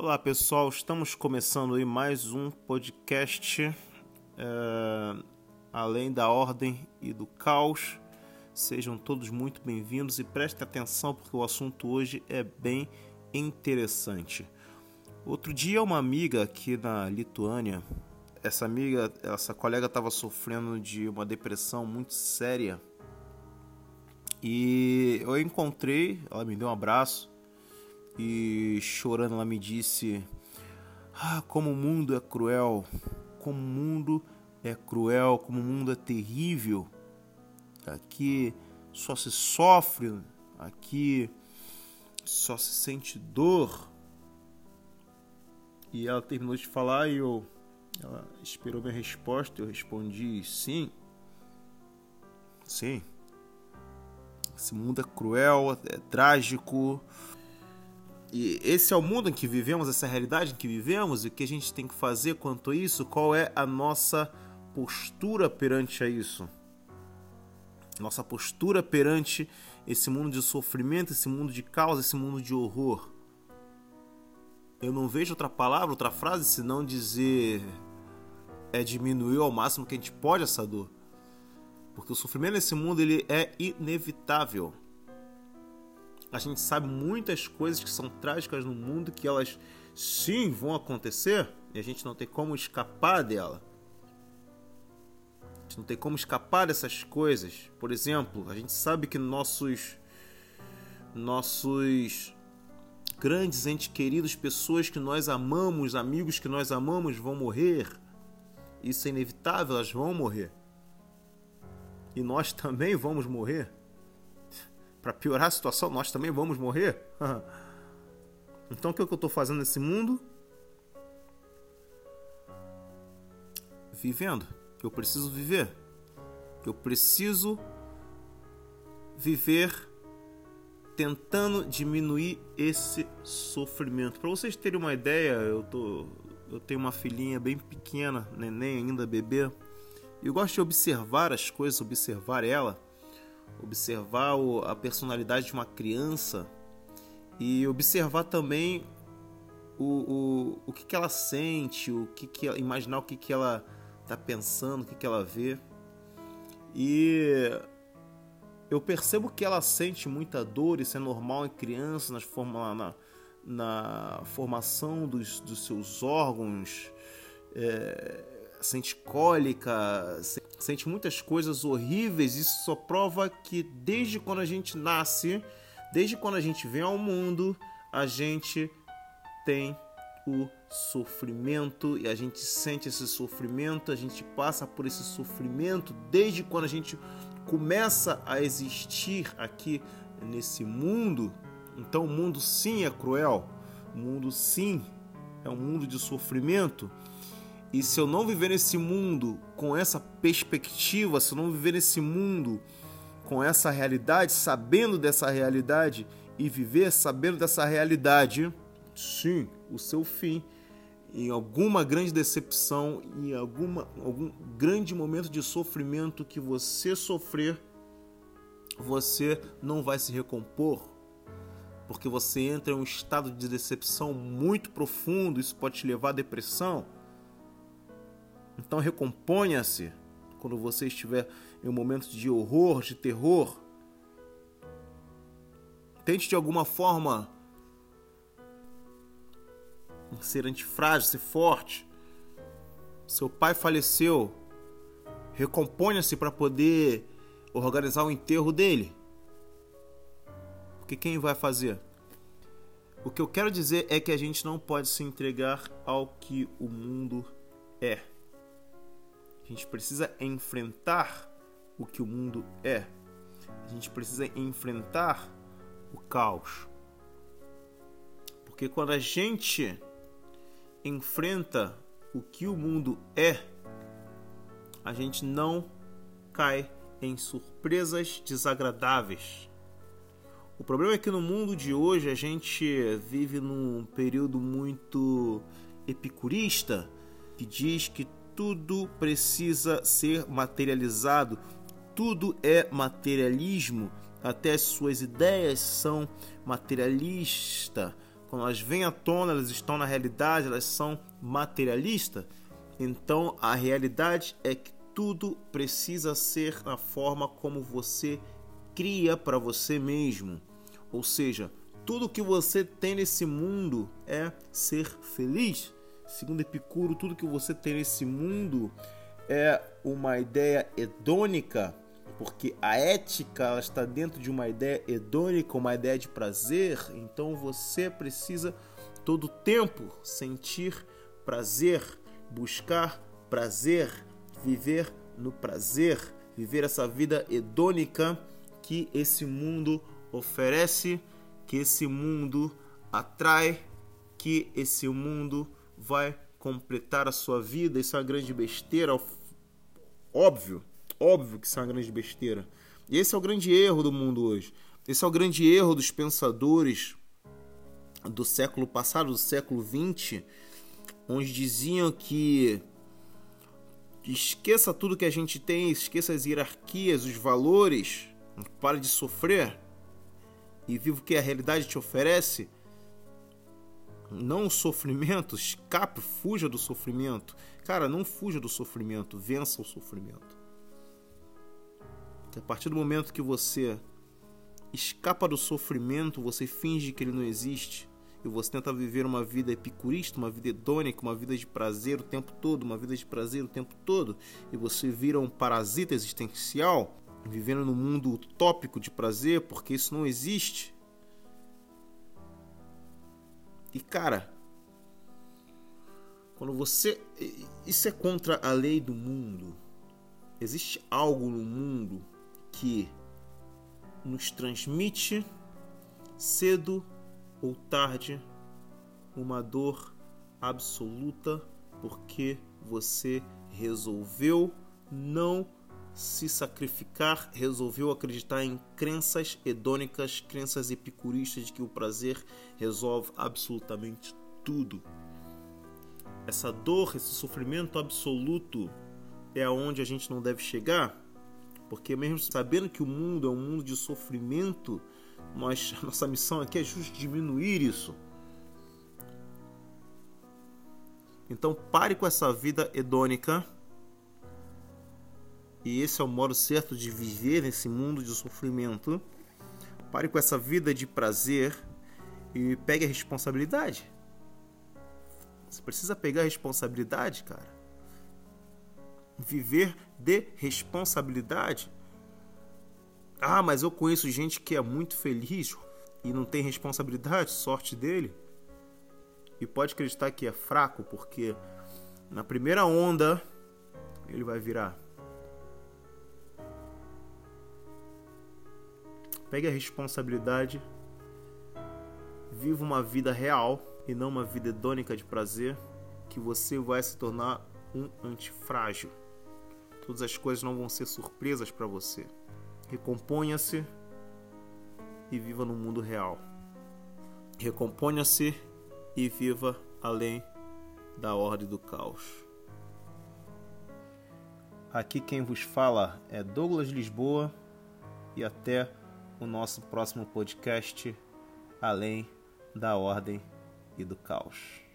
Olá pessoal, estamos começando aí mais um podcast é, além da ordem e do caos. Sejam todos muito bem-vindos e prestem atenção porque o assunto hoje é bem interessante. Outro dia uma amiga aqui na Lituânia, essa amiga, essa colega estava sofrendo de uma depressão muito séria e eu encontrei, ela me deu um abraço e chorando ela me disse: Ah, como o mundo é cruel, como o mundo é cruel, como o mundo é terrível. Aqui só se sofre, aqui só se sente dor. E ela terminou de falar e eu ela esperou minha resposta, eu respondi sim. Sim. Esse mundo é cruel, é trágico, e esse é o mundo em que vivemos, essa é a realidade em que vivemos, e o que a gente tem que fazer quanto a isso? Qual é a nossa postura perante a isso? Nossa postura perante esse mundo de sofrimento, esse mundo de caos, esse mundo de horror. Eu não vejo outra palavra, outra frase, senão dizer é diminuir ao máximo que a gente pode essa dor. Porque o sofrimento nesse mundo ele é inevitável a gente sabe muitas coisas que são trágicas no mundo que elas sim vão acontecer e a gente não tem como escapar dela. A gente não tem como escapar dessas coisas. Por exemplo, a gente sabe que nossos nossos grandes entes queridos, pessoas que nós amamos, amigos que nós amamos vão morrer. Isso é inevitável, elas vão morrer. E nós também vamos morrer para piorar a situação, nós também vamos morrer. então o que, é que eu estou fazendo nesse mundo? Vivendo. Eu preciso viver. Eu preciso viver tentando diminuir esse sofrimento. Para vocês terem uma ideia, eu tô eu tenho uma filhinha bem pequena, neném ainda bebê. E eu gosto de observar as coisas, observar ela observar a personalidade de uma criança e observar também o, o, o que, que ela sente, o que, que imaginar o que, que ela está pensando, o que, que ela vê. E eu percebo que ela sente muita dor, isso é normal em criança, nas forma, na, na formação dos, dos seus órgãos, é, sente cólica, sente muitas coisas horríveis. Isso só prova que desde quando a gente nasce, desde quando a gente vem ao mundo, a gente tem o sofrimento e a gente sente esse sofrimento, a gente passa por esse sofrimento desde quando a gente começa a existir aqui nesse mundo. Então o mundo sim é cruel, o mundo sim é um mundo de sofrimento. E se eu não viver nesse mundo com essa perspectiva, se eu não viver nesse mundo com essa realidade, sabendo dessa realidade e viver sabendo dessa realidade, sim, o seu fim em alguma grande decepção, em alguma, algum grande momento de sofrimento que você sofrer, você não vai se recompor, porque você entra em um estado de decepção muito profundo, isso pode te levar à depressão então recomponha-se quando você estiver em um momento de horror, de terror. Tente de alguma forma ser antifrágil, ser forte. Seu pai faleceu. Recomponha-se para poder organizar o enterro dele. Porque quem vai fazer? O que eu quero dizer é que a gente não pode se entregar ao que o mundo é. A gente precisa enfrentar o que o mundo é. A gente precisa enfrentar o caos. Porque quando a gente enfrenta o que o mundo é, a gente não cai em surpresas desagradáveis. O problema é que no mundo de hoje a gente vive num período muito epicurista que diz que tudo precisa ser materializado, tudo é materialismo, até as suas ideias são materialistas, quando elas vêm à tona, elas estão na realidade, elas são materialistas. Então a realidade é que tudo precisa ser na forma como você cria para você mesmo. Ou seja, tudo que você tem nesse mundo é ser feliz. Segundo Epicuro, tudo que você tem nesse mundo é uma ideia hedônica, porque a ética está dentro de uma ideia hedônica, uma ideia de prazer. Então você precisa todo o tempo sentir prazer, buscar prazer, viver no prazer, viver essa vida hedônica que esse mundo oferece, que esse mundo atrai, que esse mundo vai completar a sua vida. Isso é uma grande besteira, óbvio, óbvio que isso é uma grande besteira. E esse é o grande erro do mundo hoje. Esse é o grande erro dos pensadores do século passado, do século 20, onde diziam que esqueça tudo que a gente tem, esqueça as hierarquias, os valores, pare de sofrer e viva o que a realidade te oferece. Não sofrimento, escape, fuja do sofrimento. Cara, não fuja do sofrimento, vença o sofrimento. A partir do momento que você escapa do sofrimento, você finge que ele não existe e você tenta viver uma vida epicurista, uma vida hedônica, uma vida de prazer o tempo todo, uma vida de prazer o tempo todo, e você vira um parasita existencial, vivendo num mundo utópico de prazer, porque isso não existe. E cara, quando você. Isso é contra a lei do mundo. Existe algo no mundo que nos transmite cedo ou tarde uma dor absoluta porque você resolveu não se sacrificar, resolveu acreditar em crenças hedônicas, crenças epicuristas de que o prazer resolve absolutamente tudo. Essa dor, esse sofrimento absoluto é aonde a gente não deve chegar, porque mesmo sabendo que o mundo é um mundo de sofrimento, nós, nossa missão aqui é justo diminuir isso. Então pare com essa vida hedônica. E esse é o modo certo de viver nesse mundo de sofrimento. Pare com essa vida de prazer e pegue a responsabilidade. Você precisa pegar a responsabilidade, cara. Viver de responsabilidade. Ah, mas eu conheço gente que é muito feliz e não tem responsabilidade, sorte dele. E pode acreditar que é fraco, porque na primeira onda ele vai virar. Pegue a responsabilidade, viva uma vida real e não uma vida hedônica de prazer, que você vai se tornar um antifrágil. Todas as coisas não vão ser surpresas para você. Recomponha-se e viva no mundo real. Recomponha-se e viva além da ordem do caos. Aqui quem vos fala é Douglas Lisboa e até o nosso próximo podcast Além da Ordem e do Caos.